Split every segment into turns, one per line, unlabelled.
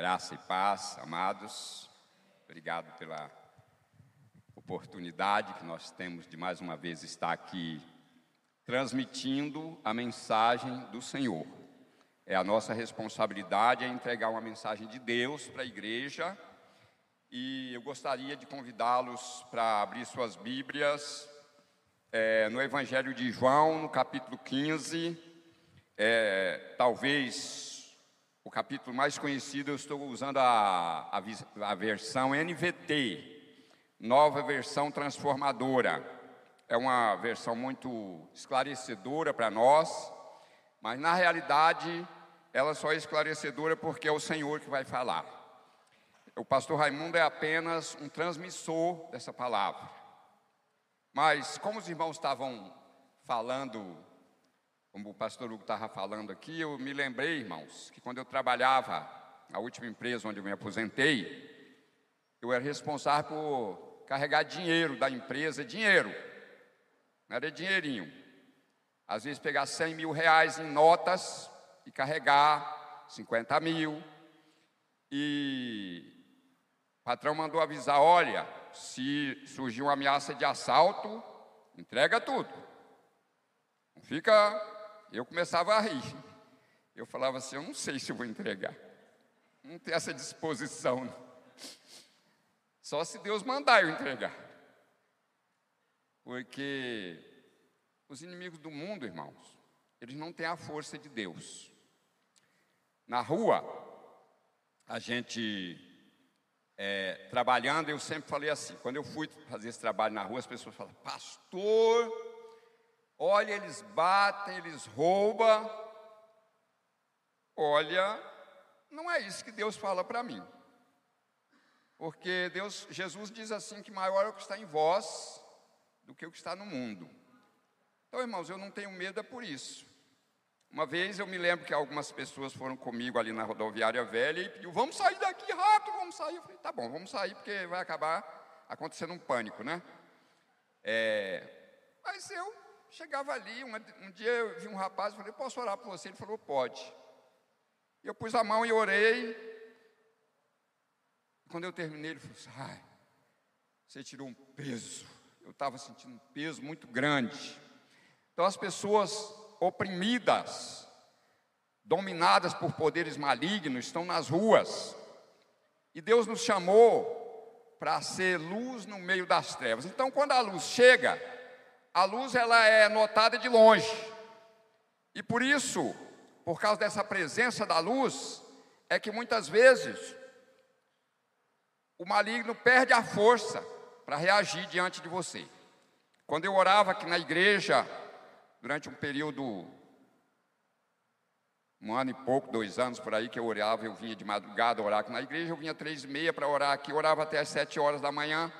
Graça e paz, amados. Obrigado pela oportunidade que nós temos de mais uma vez estar aqui transmitindo a mensagem do Senhor. É a nossa responsabilidade é entregar uma mensagem de Deus para a igreja. E eu gostaria de convidá-los para abrir suas Bíblias é, no Evangelho de João, no capítulo 15. É, talvez o capítulo mais conhecido, eu estou usando a, a, a versão NVT, nova versão transformadora. É uma versão muito esclarecedora para nós, mas na realidade ela só é esclarecedora porque é o Senhor que vai falar. O pastor Raimundo é apenas um transmissor dessa palavra. Mas como os irmãos estavam falando como o pastor Hugo estava falando aqui, eu me lembrei, irmãos, que quando eu trabalhava na última empresa onde eu me aposentei, eu era responsável por carregar dinheiro da empresa, dinheiro, não era dinheirinho. Às vezes pegar 100 mil reais em notas e carregar 50 mil. E o patrão mandou avisar: olha, se surgir uma ameaça de assalto, entrega tudo. Não fica eu começava a rir. Eu falava assim: eu não sei se vou entregar. Não tem essa disposição. Só se Deus mandar eu entregar. Porque os inimigos do mundo, irmãos, eles não têm a força de Deus. Na rua, a gente é, trabalhando, eu sempre falei assim: quando eu fui fazer esse trabalho na rua, as pessoas falam, pastor, Olha, eles batem, eles roubam. Olha, não é isso que Deus fala para mim. Porque Deus, Jesus diz assim que maior é o que está em vós do que o que está no mundo. Então, irmãos, eu não tenho medo é por isso. Uma vez eu me lembro que algumas pessoas foram comigo ali na rodoviária velha e pediu, vamos sair daqui rápido, vamos sair. Eu falei, tá bom, vamos sair porque vai acabar acontecendo um pânico, né? É, mas eu chegava ali, um, dia eu vi um rapaz, falei, posso orar por você? Ele falou, pode. Eu pus a mão e orei. Quando eu terminei, ele falou assim, ai, você tirou um peso. Eu estava sentindo um peso muito grande. Então as pessoas oprimidas, dominadas por poderes malignos, estão nas ruas. E Deus nos chamou para ser luz no meio das trevas. Então, quando a luz chega, a luz ela é notada de longe. E por isso, por causa dessa presença da luz, é que muitas vezes o maligno perde a força para reagir diante de você. Quando eu orava aqui na igreja, durante um período, um ano e pouco, dois anos por aí que eu orava, eu vinha de madrugada orar aqui na igreja, eu vinha três e meia para orar aqui, orava até as sete horas da manhã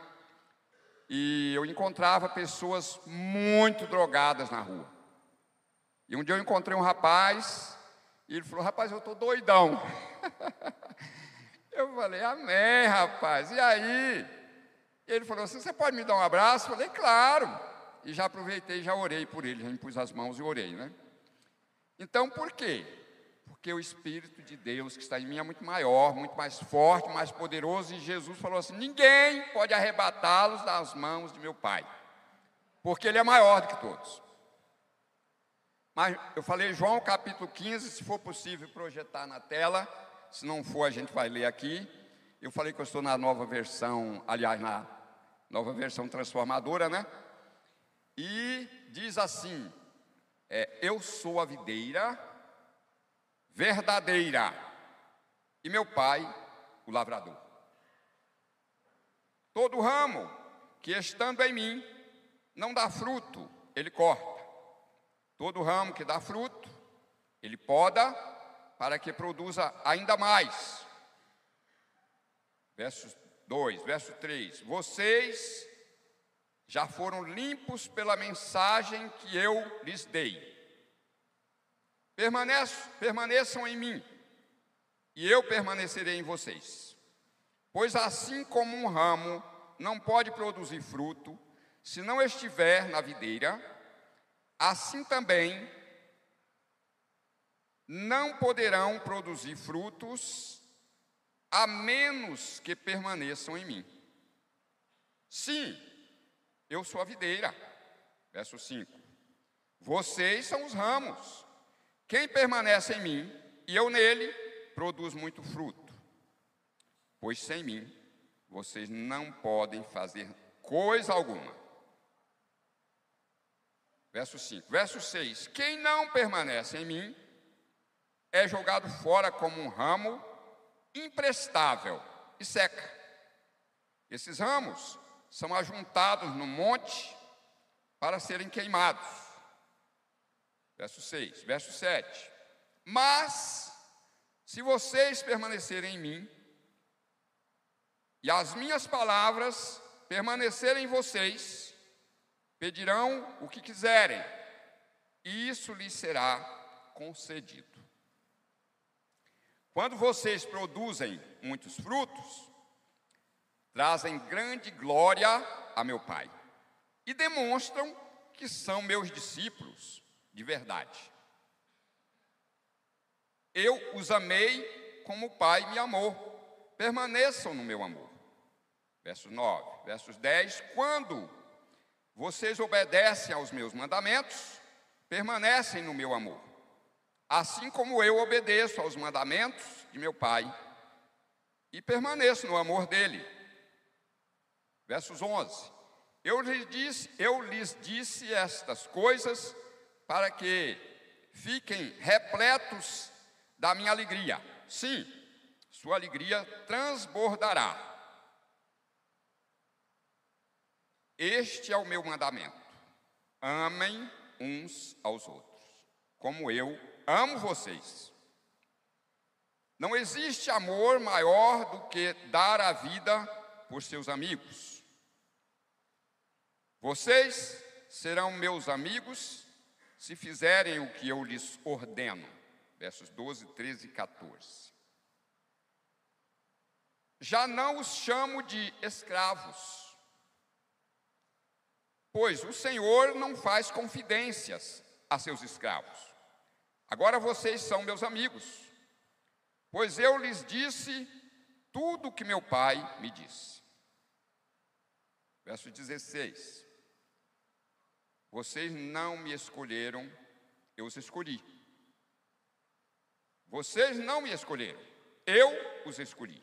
e eu encontrava pessoas muito drogadas na rua. E um dia eu encontrei um rapaz, e ele falou: Rapaz, eu estou doidão. eu falei: Amém, rapaz. E aí? Ele falou assim: Você pode me dar um abraço? Eu falei: Claro. E já aproveitei, já orei por ele, já me pus as mãos e orei, né? Então, por quê? Porque o Espírito de Deus que está em mim é muito maior, muito mais forte, mais poderoso, e Jesus falou assim: ninguém pode arrebatá-los das mãos de meu Pai, porque Ele é maior do que todos. Mas eu falei João capítulo 15, se for possível projetar na tela, se não for a gente vai ler aqui. Eu falei que eu estou na nova versão, aliás, na nova versão transformadora, né? E diz assim: é, Eu sou a videira verdadeira, e meu pai, o lavrador. Todo ramo que estando em mim não dá fruto, ele corta. Todo ramo que dá fruto, ele poda para que produza ainda mais. Verso 2, verso 3: Vocês já foram limpos pela mensagem que eu lhes dei. Permaneçam em mim, e eu permanecerei em vocês. Pois assim como um ramo não pode produzir fruto se não estiver na videira, assim também não poderão produzir frutos a menos que permaneçam em mim. Sim, eu sou a videira. Verso 5. Vocês são os ramos. Quem permanece em mim e eu nele, produz muito fruto. Pois sem mim, vocês não podem fazer coisa alguma. Verso 5. Verso 6: Quem não permanece em mim é jogado fora como um ramo imprestável e seca. Esses ramos são ajuntados no monte para serem queimados. Verso 6, verso 7. Mas, se vocês permanecerem em mim, e as minhas palavras permanecerem em vocês, pedirão o que quiserem, e isso lhes será concedido. Quando vocês produzem muitos frutos, trazem grande glória a meu Pai e demonstram que são meus discípulos de verdade. Eu os amei como o Pai me amou. Permaneçam no meu amor. Verso 9, versos 10: Quando vocês obedecem aos meus mandamentos, permanecem no meu amor assim como eu obedeço aos mandamentos de meu Pai e permaneço no amor dele. Versos 11: Eu lhes disse, eu lhes disse estas coisas para que fiquem repletos da minha alegria. Sim, sua alegria transbordará. Este é o meu mandamento: amem uns aos outros, como eu amo vocês. Não existe amor maior do que dar a vida por seus amigos. Vocês serão meus amigos se fizerem o que eu lhes ordeno. Versos 12, 13 e 14. Já não os chamo de escravos, pois o Senhor não faz confidências a seus escravos. Agora vocês são meus amigos, pois eu lhes disse tudo o que meu pai me disse. Verso 16: Vocês não me escolheram, eu os escolhi. Vocês não me escolheram, eu os escolhi.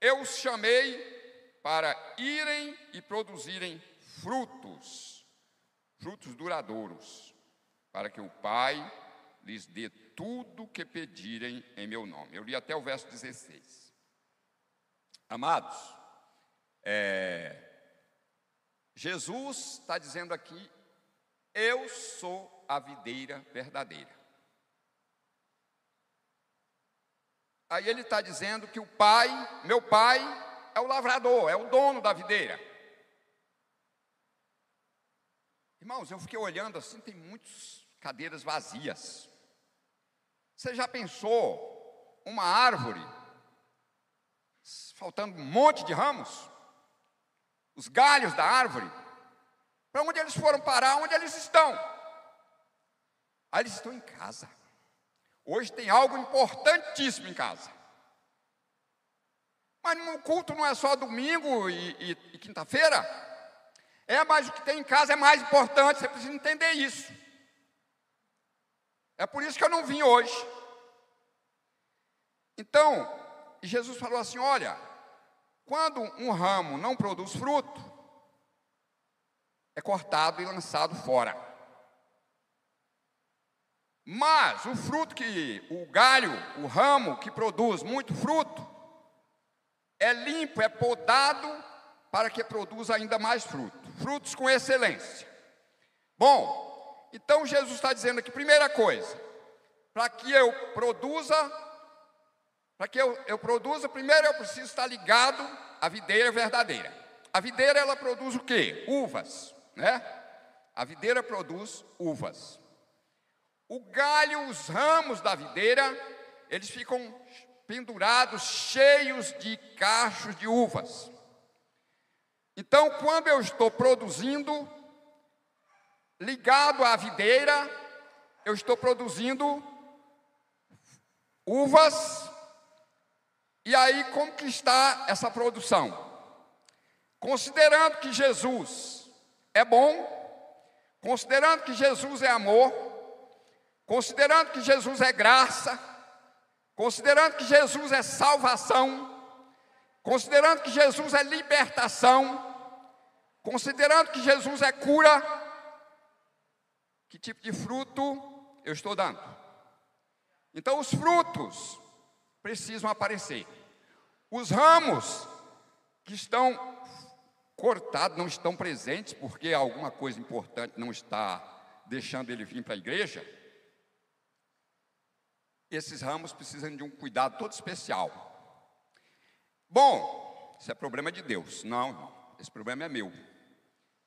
Eu os chamei para irem e produzirem frutos, frutos duradouros, para que o Pai lhes dê tudo que pedirem em meu nome. Eu li até o verso 16. Amados, é, Jesus está dizendo aqui: Eu sou a videira verdadeira. Aí ele está dizendo que o pai, meu pai, é o lavrador, é o dono da videira. Irmãos, eu fiquei olhando assim, tem muitas cadeiras vazias. Você já pensou uma árvore faltando um monte de ramos? Os galhos da árvore? Para onde eles foram parar? Onde eles estão? Ah, eles estão em casa. Hoje tem algo importantíssimo em casa. Mas no culto não é só domingo e, e, e quinta-feira. É, mas o que tem em casa é mais importante, você precisa entender isso. É por isso que eu não vim hoje. Então, Jesus falou assim: olha, quando um ramo não produz fruto, é cortado e lançado fora. Mas o fruto que, o galho, o ramo que produz muito fruto, é limpo, é podado para que produza ainda mais fruto, frutos com excelência. Bom, então Jesus está dizendo aqui, primeira coisa, para que eu produza, para que eu, eu produza, primeiro eu preciso estar ligado à videira verdadeira. A videira ela produz o quê? Uvas, né? A videira produz uvas. O galho, os ramos da videira, eles ficam pendurados, cheios de cachos de uvas. Então, quando eu estou produzindo, ligado à videira, eu estou produzindo uvas E aí, está essa produção? Considerando que Jesus é bom, considerando que Jesus é amor, considerando que Jesus é graça, considerando que Jesus é salvação, considerando que Jesus é libertação, considerando que Jesus é cura, que tipo de fruto eu estou dando? Então, os frutos precisam aparecer. Os ramos que estão cortados, não estão presentes, porque alguma coisa importante não está deixando ele vir para a igreja. Esses ramos precisam de um cuidado todo especial. Bom, isso é problema de Deus. Não, esse problema é meu.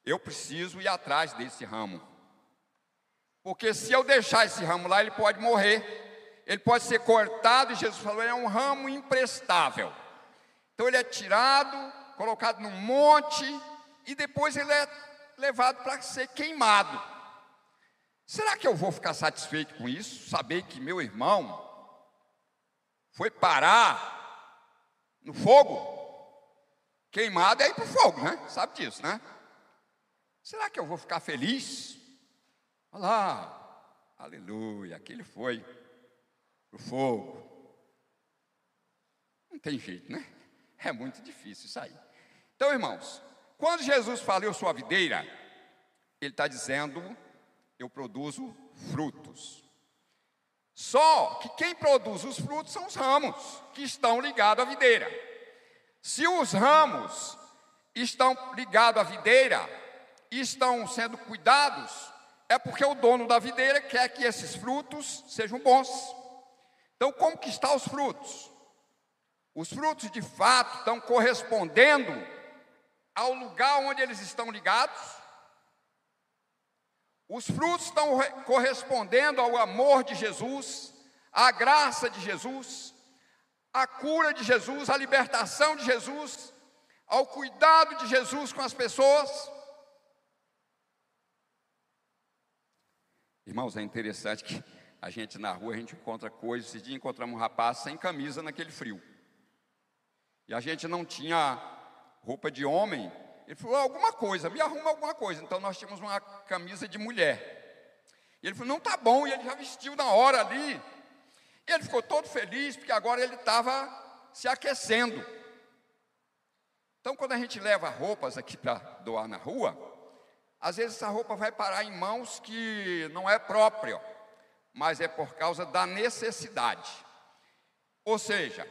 Eu preciso ir atrás desse ramo. Porque se eu deixar esse ramo lá, ele pode morrer ele pode ser cortado, e Jesus falou, é um ramo imprestável. Então ele é tirado, colocado num monte, e depois ele é levado para ser queimado. Será que eu vou ficar satisfeito com isso? Saber que meu irmão foi parar no fogo? Queimado é ir para o fogo, né? Sabe disso, né? Será que eu vou ficar feliz? Olha lá, aleluia, aquele foi o fogo. Não tem jeito, né? É muito difícil aí. Então, irmãos, quando Jesus fala eu sou a videira, ele está dizendo eu produzo frutos. Só que quem produz os frutos são os ramos que estão ligados à videira. Se os ramos estão ligados à videira estão sendo cuidados, é porque o dono da videira quer que esses frutos sejam bons. Então, como que estão os frutos? Os frutos de fato estão correspondendo ao lugar onde eles estão ligados? Os frutos estão correspondendo ao amor de Jesus, à graça de Jesus, à cura de Jesus, à libertação de Jesus, ao cuidado de Jesus com as pessoas? Irmãos, é interessante que a gente na rua, a gente encontra coisas. Esse dia encontramos um rapaz sem camisa naquele frio. E a gente não tinha roupa de homem. Ele falou, alguma coisa, me arruma alguma coisa. Então nós tínhamos uma camisa de mulher. E ele falou, não tá bom. E ele já vestiu na hora ali. E ele ficou todo feliz, porque agora ele estava se aquecendo. Então, quando a gente leva roupas aqui para doar na rua, às vezes essa roupa vai parar em mãos que não é própria mas é por causa da necessidade. Ou seja,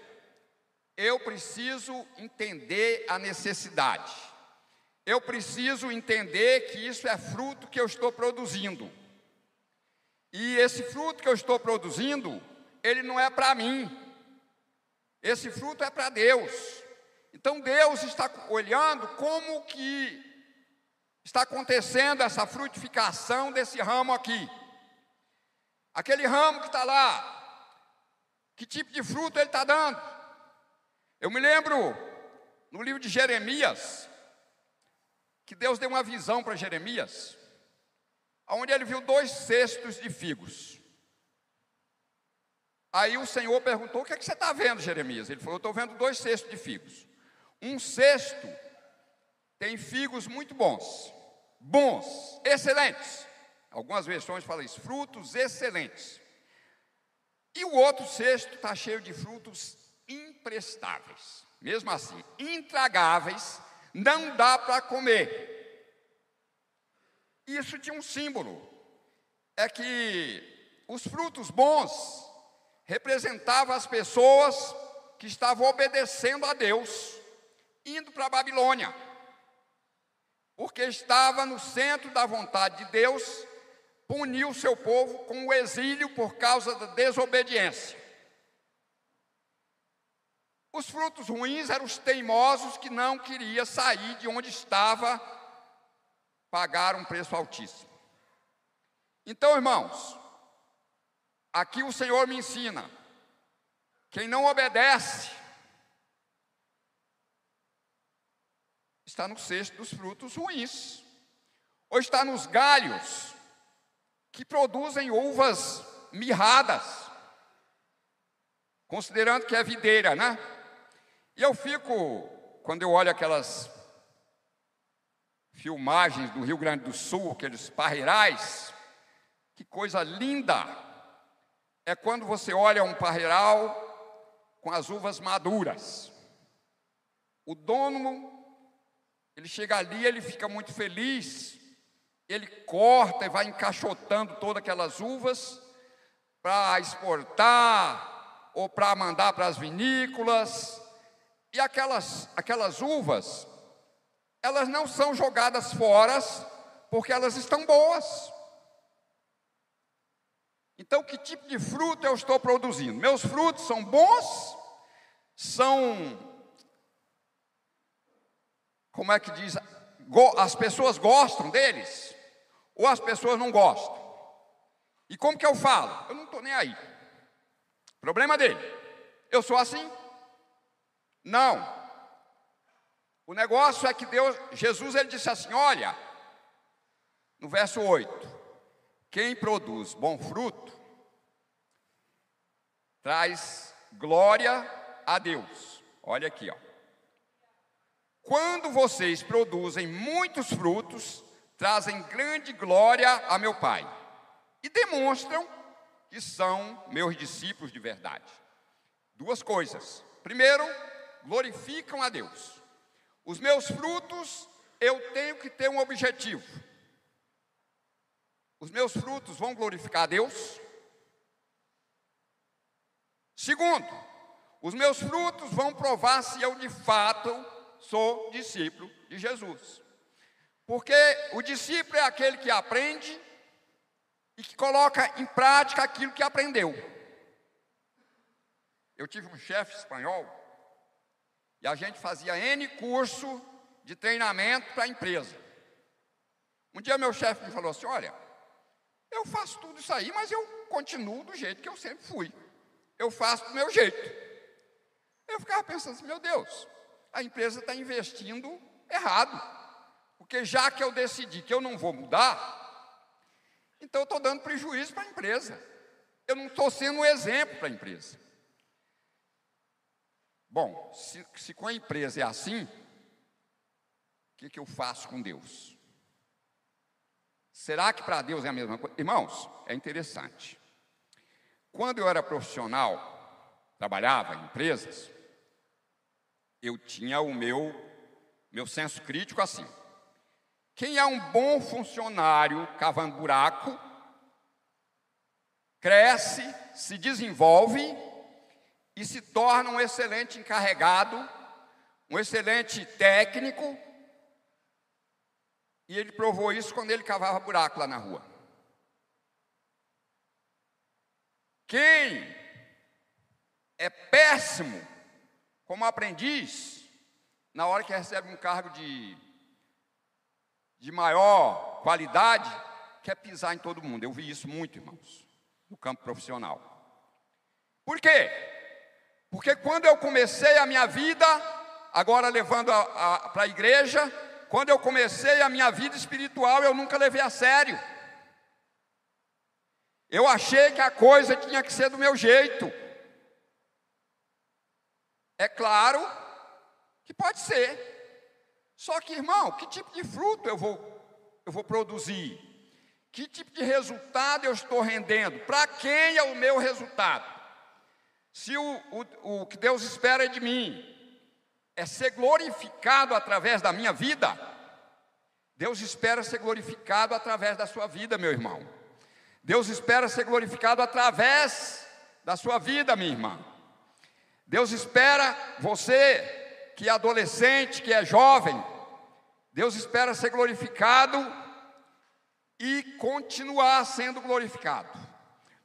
eu preciso entender a necessidade. Eu preciso entender que isso é fruto que eu estou produzindo. E esse fruto que eu estou produzindo, ele não é para mim. Esse fruto é para Deus. Então Deus está olhando como que está acontecendo essa frutificação desse ramo aqui. Aquele ramo que está lá, que tipo de fruto ele está dando? Eu me lembro no livro de Jeremias, que Deus deu uma visão para Jeremias, onde ele viu dois cestos de figos. Aí o Senhor perguntou: O que, é que você está vendo, Jeremias? Ele falou: Estou vendo dois cestos de figos. Um cesto tem figos muito bons, bons, excelentes. Algumas versões falam isso, frutos excelentes. E o outro cesto está cheio de frutos imprestáveis. Mesmo assim, intragáveis, não dá para comer. Isso tinha um símbolo. É que os frutos bons representavam as pessoas que estavam obedecendo a Deus, indo para a Babilônia. Porque estava no centro da vontade de Deus puniu o seu povo com o exílio por causa da desobediência. Os frutos ruins eram os teimosos que não queriam sair de onde estava, pagar um preço altíssimo. Então, irmãos, aqui o Senhor me ensina: quem não obedece, está no cesto dos frutos ruins, ou está nos galhos que produzem uvas mirradas, considerando que é videira, né? E eu fico, quando eu olho aquelas filmagens do Rio Grande do Sul, aqueles parreirais, que coisa linda! É quando você olha um parreiral com as uvas maduras. O dono, ele chega ali, ele fica muito feliz, ele corta e vai encaixotando todas aquelas uvas para exportar ou para mandar para as vinícolas. E aquelas, aquelas uvas, elas não são jogadas fora porque elas estão boas. Então, que tipo de fruto eu estou produzindo? Meus frutos são bons? São. Como é que diz? As pessoas gostam deles? Ou as pessoas não gostam? E como que eu falo? Eu não estou nem aí. Problema dele. Eu sou assim? Não. O negócio é que Deus, Jesus ele disse assim: olha, no verso 8: quem produz bom fruto traz glória a Deus. Olha aqui, ó. Quando vocês produzem muitos frutos, trazem grande glória a meu Pai e demonstram que são meus discípulos de verdade. Duas coisas. Primeiro, glorificam a Deus. Os meus frutos, eu tenho que ter um objetivo. Os meus frutos vão glorificar a Deus. Segundo, os meus frutos vão provar se eu de fato sou discípulo de Jesus. Porque o discípulo é aquele que aprende e que coloca em prática aquilo que aprendeu. Eu tive um chefe espanhol e a gente fazia N curso de treinamento para a empresa. Um dia meu chefe me falou assim: Olha, eu faço tudo isso aí, mas eu continuo do jeito que eu sempre fui. Eu faço do meu jeito. Eu ficava pensando assim: Meu Deus, a empresa está investindo errado. Porque já que eu decidi que eu não vou mudar, então eu estou dando prejuízo para a empresa. Eu não estou sendo um exemplo para a empresa. Bom, se, se com a empresa é assim, o que, que eu faço com Deus? Será que para Deus é a mesma coisa? Irmãos, é interessante. Quando eu era profissional, trabalhava em empresas, eu tinha o meu, meu senso crítico assim. Quem é um bom funcionário cavando buraco, cresce, se desenvolve e se torna um excelente encarregado, um excelente técnico. E ele provou isso quando ele cavava buraco lá na rua. Quem é péssimo como aprendiz, na hora que recebe um cargo de, de maior qualidade, quer pisar em todo mundo. Eu vi isso muito, irmãos, no campo profissional. Por quê? Porque quando eu comecei a minha vida, agora levando para a igreja, quando eu comecei a minha vida espiritual, eu nunca levei a sério. Eu achei que a coisa tinha que ser do meu jeito. É claro que pode ser. Só que, irmão, que tipo de fruto eu vou, eu vou produzir? Que tipo de resultado eu estou rendendo? Para quem é o meu resultado? Se o, o, o que Deus espera de mim é ser glorificado através da minha vida, Deus espera ser glorificado através da sua vida, meu irmão. Deus espera ser glorificado através da sua vida, minha irmã. Deus espera você que é adolescente, que é jovem, Deus espera ser glorificado e continuar sendo glorificado,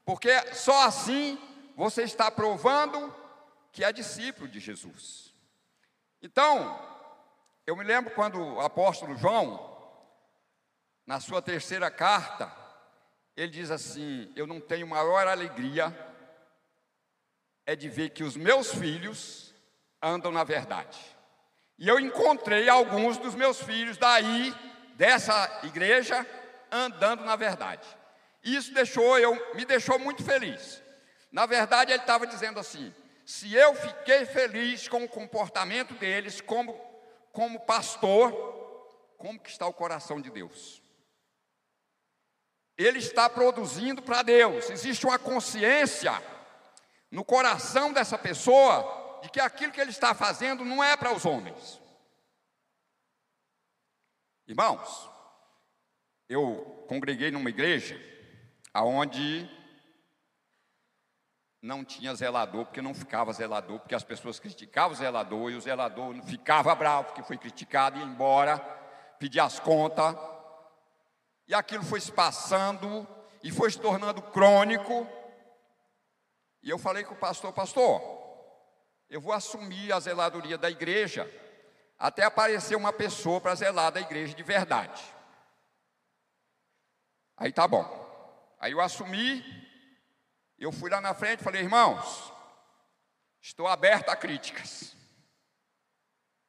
porque só assim você está provando que é discípulo de Jesus. Então, eu me lembro quando o apóstolo João, na sua terceira carta, ele diz assim: Eu não tenho maior alegria é de ver que os meus filhos andam na verdade. E eu encontrei alguns dos meus filhos daí, dessa igreja, andando na verdade. Isso deixou eu, me deixou muito feliz. Na verdade, ele estava dizendo assim: se eu fiquei feliz com o comportamento deles como, como pastor, como que está o coração de Deus? Ele está produzindo para Deus. Existe uma consciência no coração dessa pessoa de que aquilo que ele está fazendo não é para os homens. Irmãos, eu congreguei numa igreja aonde não tinha zelador, porque não ficava zelador, porque as pessoas criticavam o zelador e o zelador ficava bravo porque foi criticado e ia embora, pedia as contas. E aquilo foi se passando e foi se tornando crônico. E eu falei com o pastor, pastor, eu vou assumir a zeladoria da igreja até aparecer uma pessoa para zelar da igreja de verdade. Aí tá bom. Aí eu assumi, eu fui lá na frente e falei, irmãos, estou aberto a críticas.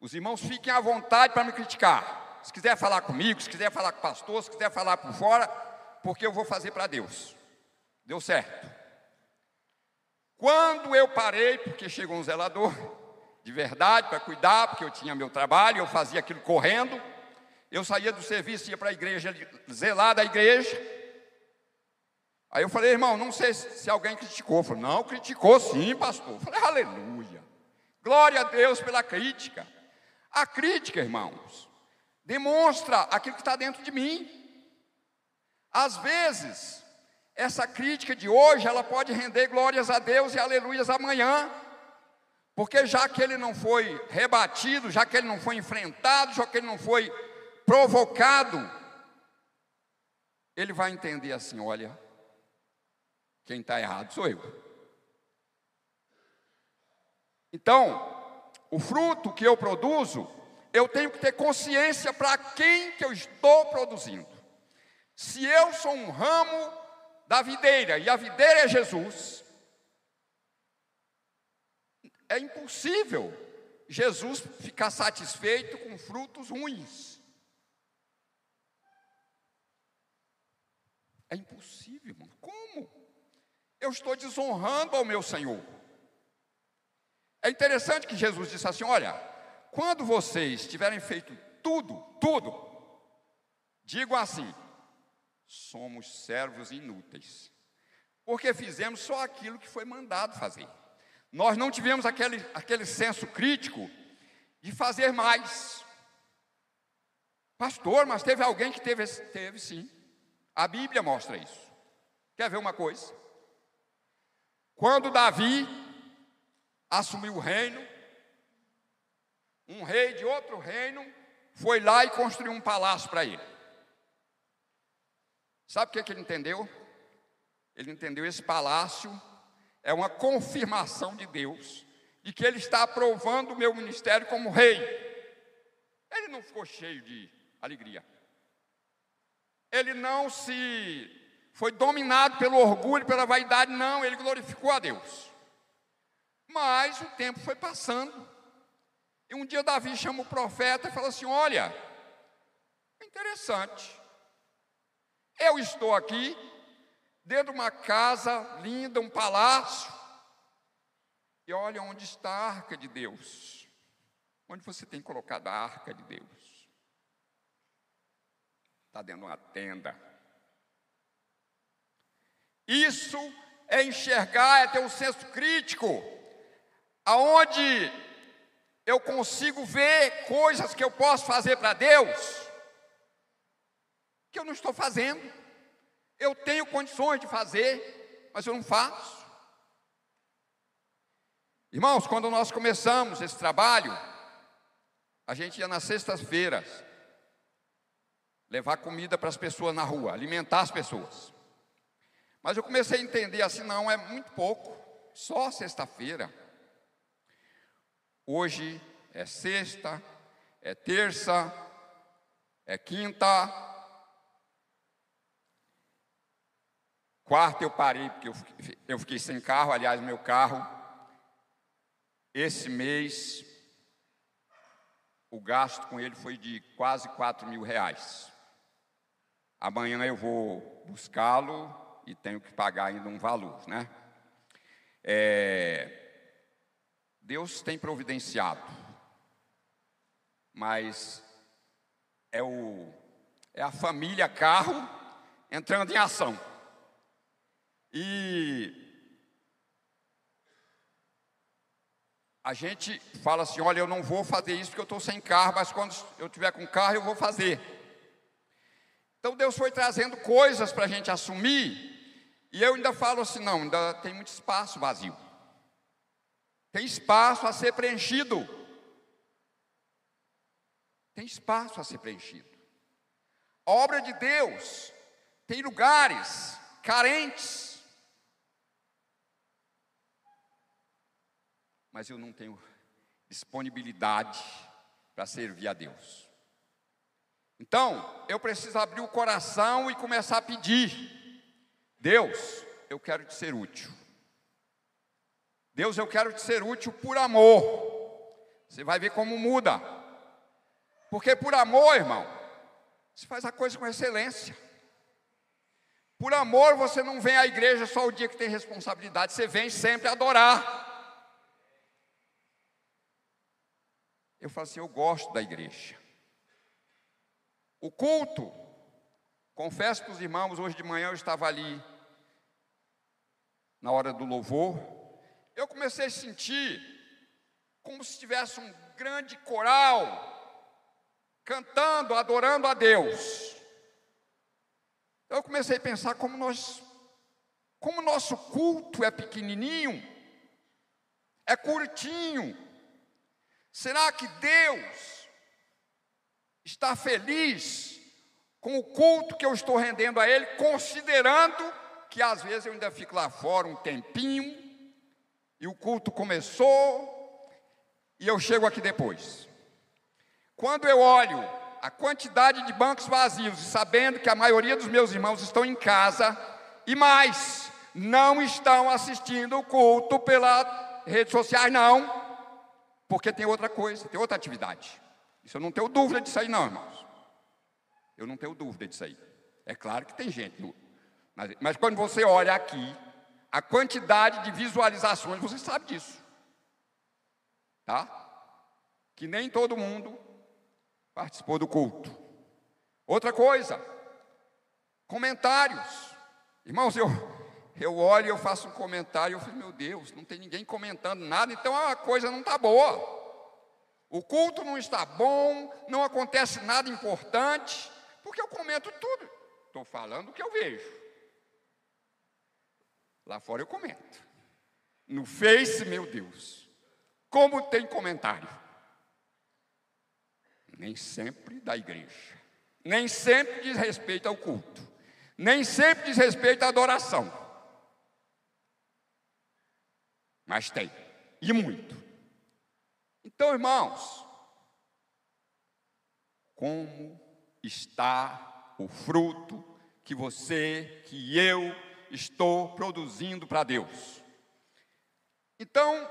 Os irmãos fiquem à vontade para me criticar. Se quiser falar comigo, se quiser falar com o pastor, se quiser falar por fora, porque eu vou fazer para Deus. Deu certo. Quando eu parei, porque chegou um zelador de verdade para cuidar, porque eu tinha meu trabalho, eu fazia aquilo correndo. Eu saía do serviço, ia para a igreja, zelar da igreja. Aí eu falei, irmão, não sei se alguém criticou. Falei, não, criticou sim, pastor. Eu falei, aleluia. Glória a Deus pela crítica. A crítica, irmãos, demonstra aquilo que está dentro de mim. Às vezes, essa crítica de hoje, ela pode render glórias a Deus e aleluias amanhã. Porque já que ele não foi rebatido, já que ele não foi enfrentado, já que ele não foi provocado, ele vai entender assim: olha, quem está errado sou eu. Então, o fruto que eu produzo, eu tenho que ter consciência para quem que eu estou produzindo. Se eu sou um ramo da videira e a videira é Jesus, é impossível Jesus ficar satisfeito com frutos ruins. É impossível, irmão. Eu estou desonrando ao meu Senhor. É interessante que Jesus disse assim: olha, quando vocês tiverem feito tudo, tudo, digam assim: somos servos inúteis, porque fizemos só aquilo que foi mandado fazer. Nós não tivemos aquele, aquele senso crítico de fazer mais. Pastor, mas teve alguém que teve, teve sim. A Bíblia mostra isso. Quer ver uma coisa? Quando Davi assumiu o reino, um rei de outro reino foi lá e construiu um palácio para ele. Sabe o que, que ele entendeu? Ele entendeu esse palácio é uma confirmação de Deus de que ele está aprovando o meu ministério como rei. Ele não ficou cheio de alegria. Ele não se foi dominado pelo orgulho, pela vaidade, não, ele glorificou a Deus. Mas o tempo foi passando. E um dia Davi chama o profeta e fala assim: Olha, interessante. Eu estou aqui, dentro de uma casa linda, um palácio, e olha onde está a arca de Deus. Onde você tem colocado a arca de Deus? Está dentro de uma tenda. Isso é enxergar, é ter um senso crítico, aonde eu consigo ver coisas que eu posso fazer para Deus, que eu não estou fazendo. Eu tenho condições de fazer, mas eu não faço. Irmãos, quando nós começamos esse trabalho, a gente ia nas sextas-feiras levar comida para as pessoas na rua, alimentar as pessoas. Mas eu comecei a entender assim, não, é muito pouco, só sexta-feira. Hoje é sexta, é terça, é quinta. Quarta eu parei, porque eu fiquei, eu fiquei sem carro, aliás, meu carro. Esse mês, o gasto com ele foi de quase 4 mil reais. Amanhã eu vou buscá-lo e tenho que pagar ainda um valor, né? É, Deus tem providenciado, mas é, o, é a família carro entrando em ação. E a gente fala assim: olha, eu não vou fazer isso porque eu estou sem carro, mas quando eu tiver com carro eu vou fazer. Então Deus foi trazendo coisas para a gente assumir, e eu ainda falo assim: não, ainda tem muito espaço vazio, tem espaço a ser preenchido, tem espaço a ser preenchido. A obra de Deus tem lugares carentes, mas eu não tenho disponibilidade para servir a Deus. Então, eu preciso abrir o coração e começar a pedir: Deus, eu quero te ser útil. Deus, eu quero te ser útil por amor. Você vai ver como muda. Porque por amor, irmão, você faz a coisa com excelência. Por amor, você não vem à igreja só o dia que tem responsabilidade, você vem sempre adorar. Eu falo assim: eu gosto da igreja. O culto, confesso para os irmãos, hoje de manhã eu estava ali, na hora do louvor, eu comecei a sentir como se tivesse um grande coral cantando, adorando a Deus. Eu comecei a pensar como nós, como nosso culto é pequenininho, é curtinho, Será que Deus está feliz com o culto que eu estou rendendo a Ele, considerando que às vezes eu ainda fico lá fora um tempinho, e o culto começou, e eu chego aqui depois. Quando eu olho a quantidade de bancos vazios, e sabendo que a maioria dos meus irmãos estão em casa, e mais, não estão assistindo o culto pelas redes sociais, não, porque tem outra coisa, tem outra atividade. Isso eu não tenho dúvida disso aí, não, irmãos. Eu não tenho dúvida disso aí. É claro que tem gente, mas, quando você olha aqui, a quantidade de visualizações, você sabe disso. Tá? Que nem todo mundo participou do culto. Outra coisa, comentários. Irmãos, eu, eu olho e eu faço um comentário, eu falo, meu Deus, não tem ninguém comentando nada, então a coisa não está boa. O culto não está bom, não acontece nada importante, porque eu comento tudo. Estou falando o que eu vejo. Lá fora eu comento. No Face, meu Deus, como tem comentário. Nem sempre da igreja, nem sempre diz respeito ao culto, nem sempre diz respeito à adoração. mas tem, e muito. Então, irmãos, como está o fruto que você, que eu estou produzindo para Deus? Então,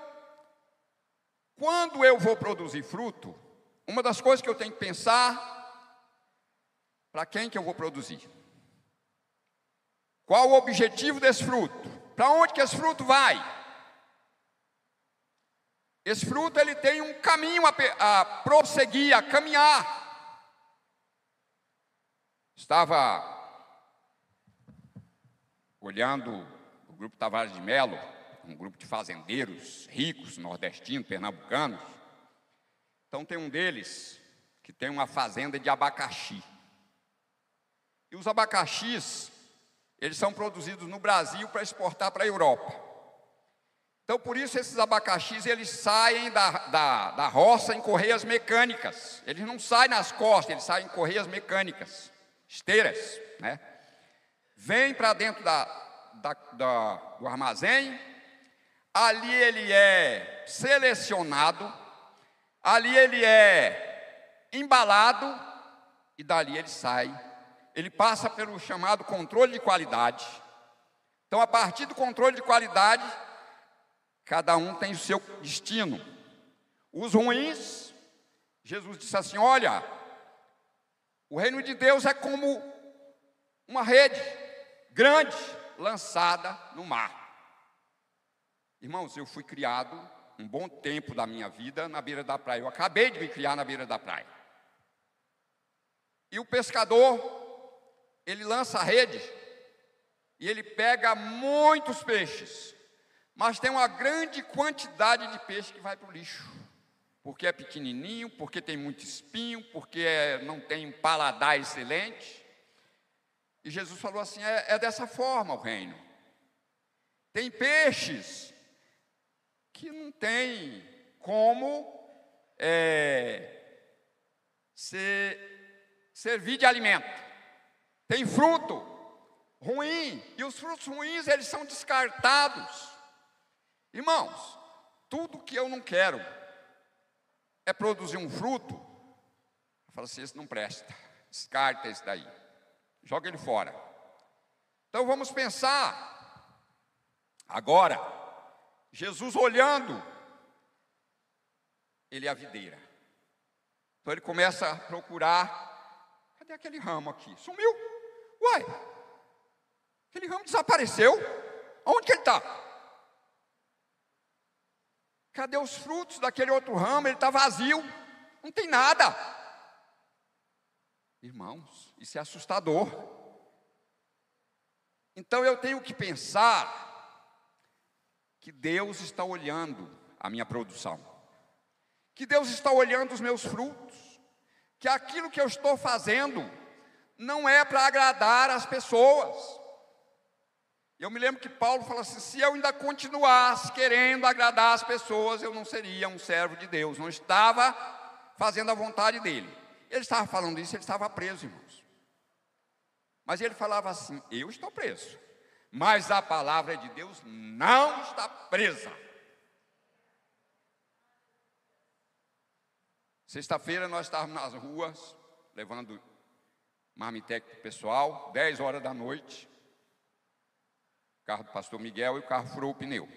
quando eu vou produzir fruto, uma das coisas que eu tenho que pensar, para quem que eu vou produzir? Qual o objetivo desse fruto? Para onde que esse fruto vai? Esse fruto ele tem um caminho a, a prosseguir, a caminhar. Estava olhando o grupo Tavares de Melo, um grupo de fazendeiros ricos, nordestinos, pernambucanos. Então tem um deles que tem uma fazenda de abacaxi. E os abacaxis, eles são produzidos no Brasil para exportar para a Europa. Então, por isso, esses abacaxis, eles saem da, da, da roça em correias mecânicas. Eles não saem nas costas, eles saem em correias mecânicas, esteiras, né? Vem para dentro da, da, da, do armazém, ali ele é selecionado, ali ele é embalado, e dali ele sai. Ele passa pelo chamado controle de qualidade. Então, a partir do controle de qualidade, Cada um tem o seu destino. Os ruins, Jesus disse assim: Olha, o reino de Deus é como uma rede grande lançada no mar. Irmãos, eu fui criado um bom tempo da minha vida na beira da praia. Eu acabei de me criar na beira da praia. E o pescador, ele lança a rede e ele pega muitos peixes, mas tem uma grande quantidade de peixe que vai para o lixo, porque é pequenininho, porque tem muito espinho, porque é, não tem um paladar excelente. E Jesus falou assim: é, é dessa forma o reino. Tem peixes que não tem como é, ser, servir de alimento. Tem fruto ruim, e os frutos ruins eles são descartados. Irmãos, tudo que eu não quero é produzir um fruto, eu falo assim, esse não presta, descarta esse daí, joga ele fora. Então vamos pensar agora, Jesus olhando, ele é a videira. Então ele começa a procurar, cadê aquele ramo aqui? Sumiu. Uai, aquele ramo desapareceu. Onde que ele está? Cadê os frutos daquele outro ramo? Ele está vazio, não tem nada. Irmãos, isso é assustador. Então eu tenho que pensar que Deus está olhando a minha produção, que Deus está olhando os meus frutos, que aquilo que eu estou fazendo não é para agradar as pessoas. Eu me lembro que Paulo falou assim: se eu ainda continuasse querendo agradar as pessoas, eu não seria um servo de Deus, não estava fazendo a vontade dele. Ele estava falando isso, ele estava preso, irmãos. Mas ele falava assim: eu estou preso mas a palavra de Deus não está presa. Sexta-feira nós estávamos nas ruas, levando marmitex para o pessoal, 10 horas da noite. O carro do pastor Miguel e o carro furou o pneu.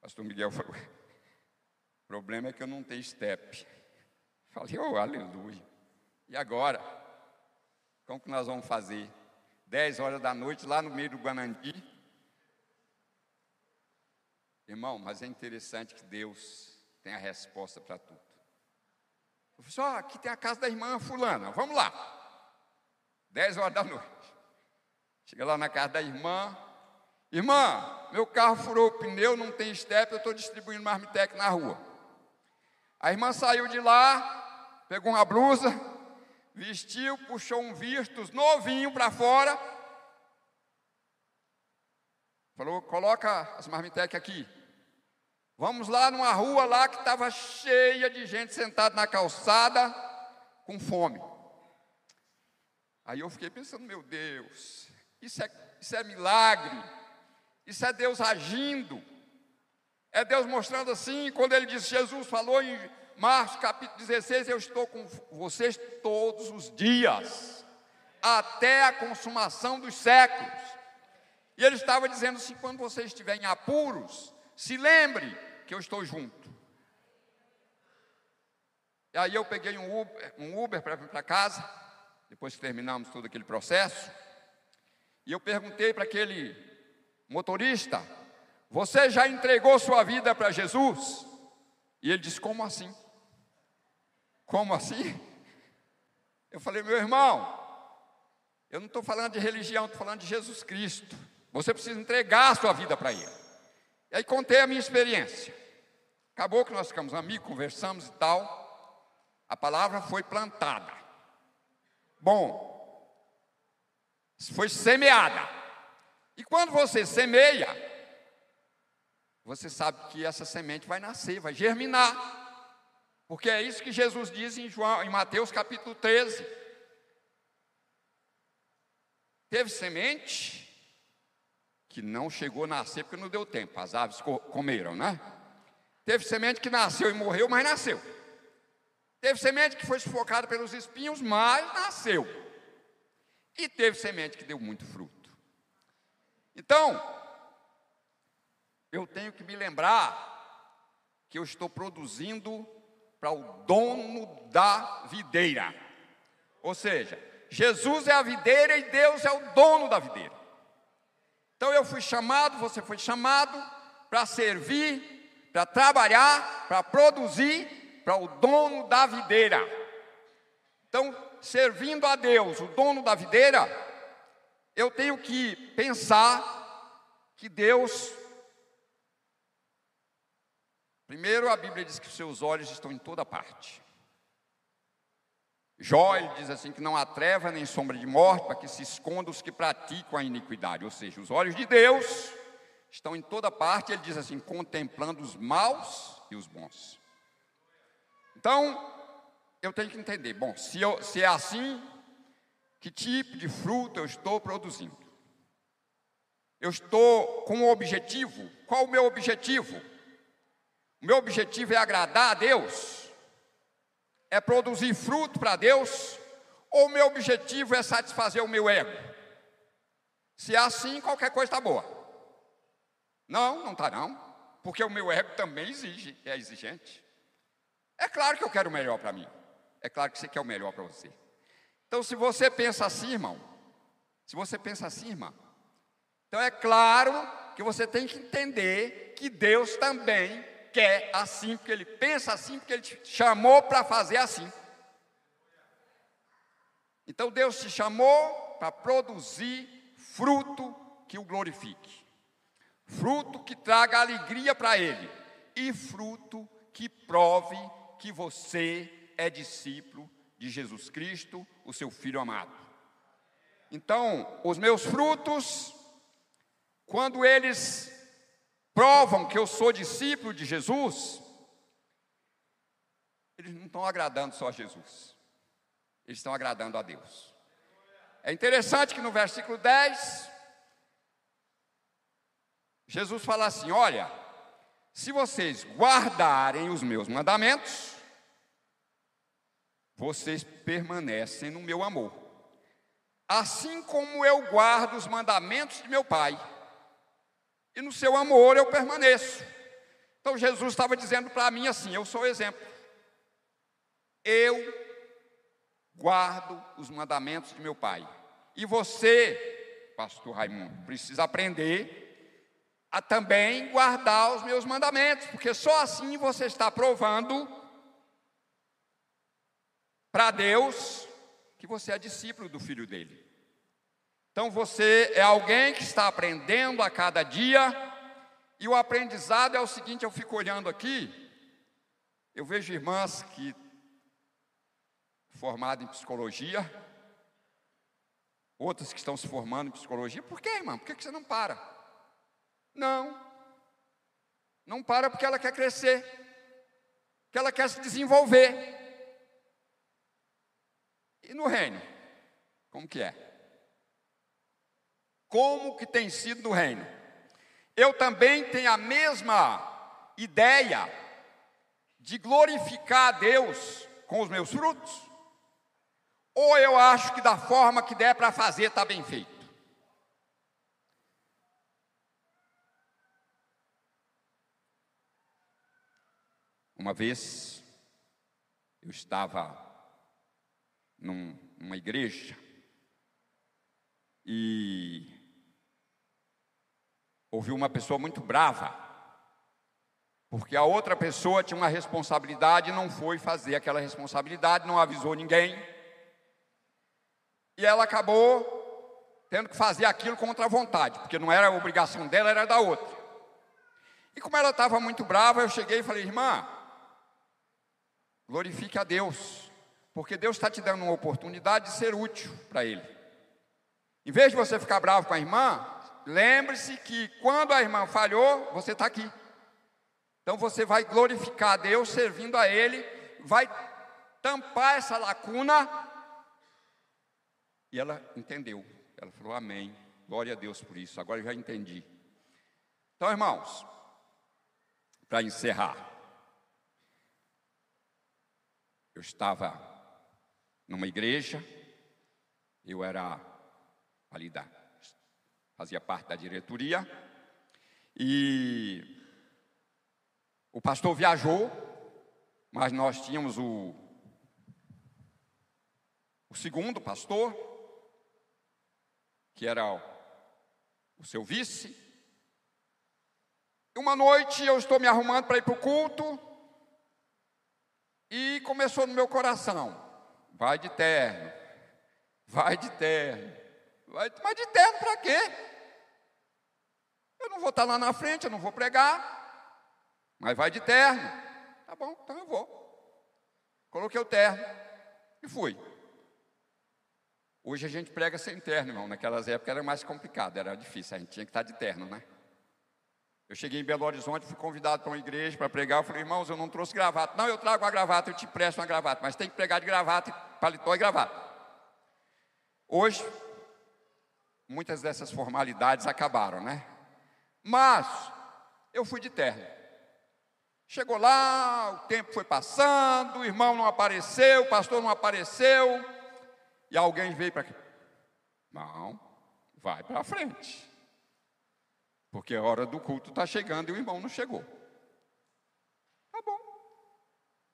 Pastor Miguel falou: o problema é que eu não tenho step. Falei, oh, aleluia. E agora? Como que nós vamos fazer? 10 horas da noite, lá no meio do Guanandi. Irmão, mas é interessante que Deus tem a resposta para tudo. Eu falei, assim, aqui tem a casa da irmã fulana, vamos lá. 10 horas da noite. Chega lá na casa da irmã. Irmã, meu carro furou o pneu, não tem step, eu estou distribuindo marmitex na rua. A irmã saiu de lá, pegou uma blusa, vestiu, puxou um vistos novinho para fora. Falou: coloca as marmitex aqui. Vamos lá numa rua lá que estava cheia de gente sentada na calçada com fome. Aí eu fiquei pensando, meu Deus, isso é, isso é milagre, isso é Deus agindo, é Deus mostrando assim, quando ele disse, Jesus falou em Marcos capítulo 16: Eu estou com vocês todos os dias, até a consumação dos séculos. E ele estava dizendo assim: quando vocês estiverem apuros, se lembre que eu estou junto. E aí eu peguei um Uber, um Uber para vir para casa, depois que terminamos todo aquele processo, e eu perguntei para aquele motorista: Você já entregou sua vida para Jesus? E ele disse: Como assim? Como assim? Eu falei, meu irmão, eu não estou falando de religião, estou falando de Jesus Cristo. Você precisa entregar a sua vida para Ele. E aí contei a minha experiência. Acabou que nós ficamos amigos, conversamos e tal. A palavra foi plantada. Bom, foi semeada. E quando você semeia, você sabe que essa semente vai nascer, vai germinar. Porque é isso que Jesus diz em, João, em Mateus capítulo 13. Teve semente que não chegou a nascer porque não deu tempo, as aves comeram, né? Teve semente que nasceu e morreu, mas nasceu. Teve semente que foi sufocada pelos espinhos, mas nasceu. E teve semente que deu muito fruto. Então, eu tenho que me lembrar que eu estou produzindo para o dono da videira. Ou seja, Jesus é a videira e Deus é o dono da videira. Então eu fui chamado, você foi chamado para servir, para trabalhar, para produzir para o dono da videira. Então, servindo a Deus, o dono da videira, eu tenho que pensar que Deus. Primeiro, a Bíblia diz que os seus olhos estão em toda parte. Jó ele diz assim que não há treva nem sombra de morte para que se esconda os que praticam a iniquidade, ou seja, os olhos de Deus estão em toda parte, ele diz assim, contemplando os maus e os bons. Então, eu tenho que entender, bom, se, eu, se é assim, que tipo de fruto eu estou produzindo? Eu estou com um objetivo. Qual o meu objetivo? O meu objetivo é agradar a Deus? É produzir fruto para Deus? Ou o meu objetivo é satisfazer o meu ego? Se é assim, qualquer coisa está boa. Não, não está não. Porque o meu ego também exige, é exigente. É claro que eu quero o melhor para mim. É claro que você quer o melhor para você. Então, se você pensa assim, irmão, se você pensa assim, irmão, então é claro que você tem que entender que Deus também quer assim, porque Ele pensa assim, porque Ele te chamou para fazer assim. Então Deus te chamou para produzir fruto que o glorifique, fruto que traga alegria para Ele, e fruto que prove que você é discípulo de Jesus Cristo, o seu Filho amado. Então, os meus frutos quando eles provam que eu sou discípulo de Jesus, eles não estão agradando só a Jesus, eles estão agradando a Deus. É interessante que no versículo 10, Jesus fala assim: Olha, se vocês guardarem os meus mandamentos, vocês permanecem no meu amor, assim como eu guardo os mandamentos de meu Pai e no seu amor eu permaneço. Então Jesus estava dizendo para mim assim: eu sou exemplo. Eu guardo os mandamentos de meu Pai. E você, pastor Raimundo, precisa aprender a também guardar os meus mandamentos, porque só assim você está provando para Deus que você é discípulo do filho dele. Então você é alguém que está aprendendo a cada dia, e o aprendizado é o seguinte: eu fico olhando aqui, eu vejo irmãs que formadas em psicologia, outras que estão se formando em psicologia. Por que, irmã? Por que você não para? Não, não para porque ela quer crescer, que ela quer se desenvolver. E no reino, como que é? Como que tem sido no reino. Eu também tenho a mesma ideia de glorificar a Deus com os meus frutos? Ou eu acho que da forma que der para fazer está bem feito? Uma vez eu estava num, numa igreja e ouvi uma pessoa muito brava, porque a outra pessoa tinha uma responsabilidade e não foi fazer aquela responsabilidade, não avisou ninguém, e ela acabou tendo que fazer aquilo contra a vontade, porque não era a obrigação dela, era da outra. E como ela estava muito brava, eu cheguei e falei, irmã, glorifique a Deus, porque Deus está te dando uma oportunidade de ser útil para Ele. Em vez de você ficar bravo com a irmã, Lembre-se que quando a irmã falhou, você está aqui. Então você vai glorificar a Deus servindo a Ele, vai tampar essa lacuna. E ela entendeu. Ela falou: Amém. Glória a Deus por isso. Agora eu já entendi. Então, irmãos, para encerrar, eu estava numa igreja, eu era ali da fazia parte da diretoria, e o pastor viajou, mas nós tínhamos o, o segundo pastor, que era o, o seu vice, Uma noite eu estou me arrumando para ir para o culto e começou no meu coração: vai de terno, vai de terno, vai, mas de terno para quê? Eu não vou estar lá na frente, eu não vou pregar, mas vai de terno. Tá bom, então eu vou. Coloquei o terno e fui. Hoje a gente prega sem terno, irmão. Naquelas épocas era mais complicado, era difícil, a gente tinha que estar de terno, né? Eu cheguei em Belo Horizonte, fui convidado para uma igreja para pregar. Eu falei, irmãos, eu não trouxe gravata. Não, eu trago uma gravata, eu te presto uma gravata, mas tem que pregar de gravata, paletó e gravata. Hoje, muitas dessas formalidades acabaram, né? Mas, eu fui de terno. Chegou lá, o tempo foi passando, o irmão não apareceu, o pastor não apareceu, e alguém veio para aqui. Não, vai para frente. Porque a hora do culto está chegando e o irmão não chegou. Tá bom,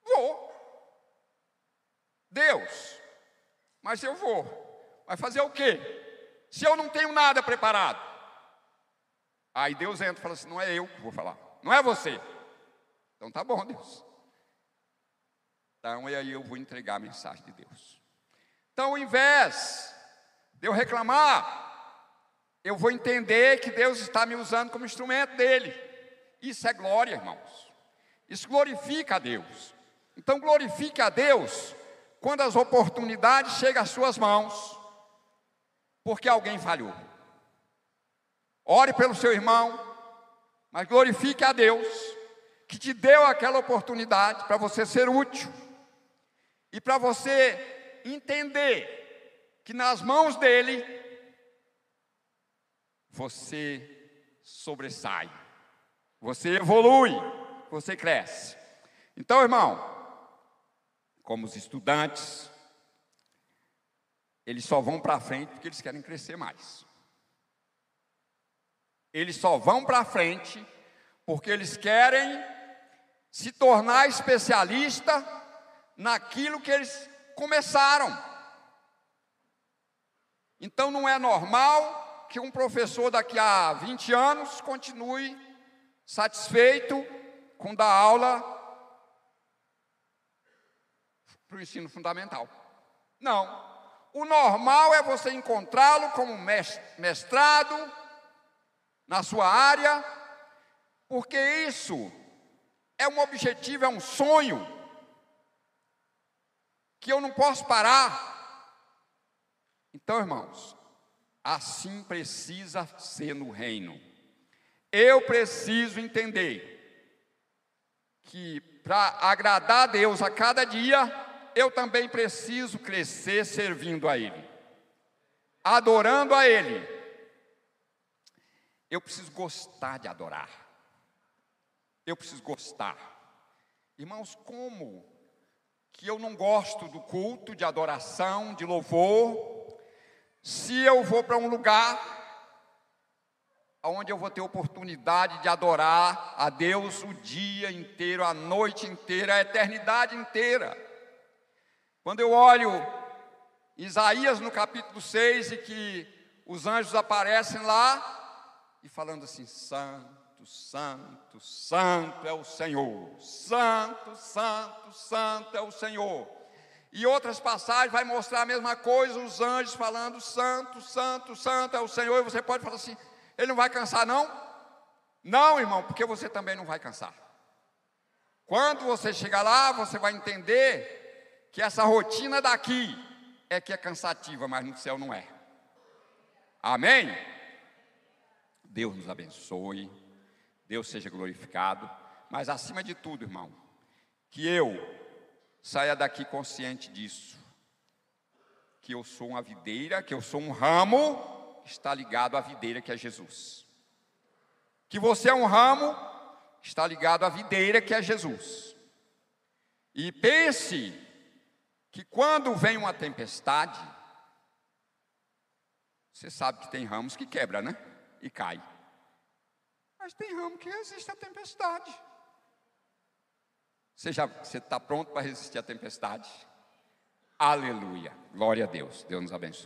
vou. Deus, mas eu vou. Vai fazer o quê? Se eu não tenho nada preparado. Aí Deus entra e fala assim: não é eu que vou falar, não é você. Então tá bom, Deus. Então, e aí eu vou entregar a mensagem de Deus. Então, ao invés de eu reclamar, eu vou entender que Deus está me usando como instrumento dele. Isso é glória, irmãos. Isso glorifica a Deus. Então glorifique a Deus quando as oportunidades chegam às suas mãos, porque alguém falhou. Ore pelo seu irmão, mas glorifique a Deus que te deu aquela oportunidade para você ser útil e para você entender que nas mãos dele você sobressai, você evolui, você cresce. Então, irmão, como os estudantes, eles só vão para frente porque eles querem crescer mais. Eles só vão para frente porque eles querem se tornar especialista naquilo que eles começaram. Então não é normal que um professor daqui a 20 anos continue satisfeito com dar aula para o ensino fundamental. Não. O normal é você encontrá-lo como mestrado na sua área, porque isso é um objetivo, é um sonho que eu não posso parar. Então, irmãos, Assim precisa ser no reino. Eu preciso entender que para agradar a Deus a cada dia, eu também preciso crescer servindo a Ele, adorando a Ele. Eu preciso gostar de adorar. Eu preciso gostar. Irmãos, como que eu não gosto do culto de adoração, de louvor, se eu vou para um lugar onde eu vou ter oportunidade de adorar a Deus o dia inteiro, a noite inteira, a eternidade inteira. Quando eu olho Isaías no capítulo 6 e que os anjos aparecem lá e falando assim: Santo, Santo, Santo é o Senhor, Santo, Santo, Santo é o Senhor. E outras passagens vai mostrar a mesma coisa, os anjos falando: Santo, Santo, Santo é o Senhor. E você pode falar assim: Ele não vai cansar, não? Não, irmão, porque você também não vai cansar. Quando você chegar lá, você vai entender que essa rotina daqui é que é cansativa, mas no céu não é. Amém? Deus nos abençoe, Deus seja glorificado, mas acima de tudo, irmão, que eu Saia daqui consciente disso. Que eu sou uma videira, que eu sou um ramo está ligado à videira que é Jesus. Que você é um ramo está ligado à videira que é Jesus. E pense que quando vem uma tempestade, você sabe que tem ramos que quebra, né? E cai. Mas tem ramo que resiste à tempestade. Você já está pronto para resistir à tempestade? Aleluia. Glória a Deus. Deus nos abençoe.